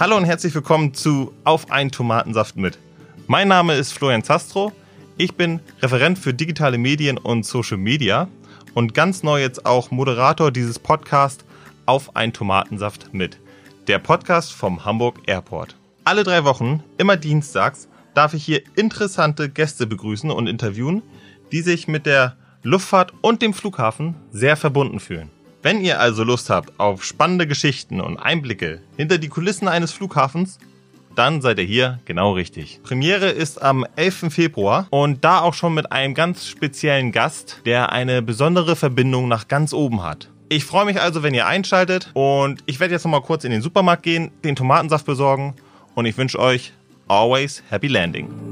Hallo und herzlich willkommen zu Auf ein Tomatensaft mit. Mein Name ist Florian Zastro. Ich bin Referent für digitale Medien und Social Media und ganz neu jetzt auch Moderator dieses Podcast Auf ein Tomatensaft mit. Der Podcast vom Hamburg Airport. Alle drei Wochen, immer dienstags, darf ich hier interessante Gäste begrüßen und interviewen, die sich mit der Luftfahrt und dem Flughafen sehr verbunden fühlen. Wenn ihr also Lust habt auf spannende Geschichten und Einblicke hinter die Kulissen eines Flughafens, dann seid ihr hier genau richtig. Premiere ist am 11. Februar und da auch schon mit einem ganz speziellen Gast, der eine besondere Verbindung nach ganz oben hat. Ich freue mich also, wenn ihr einschaltet und ich werde jetzt noch mal kurz in den Supermarkt gehen, den Tomatensaft besorgen und ich wünsche euch always happy landing.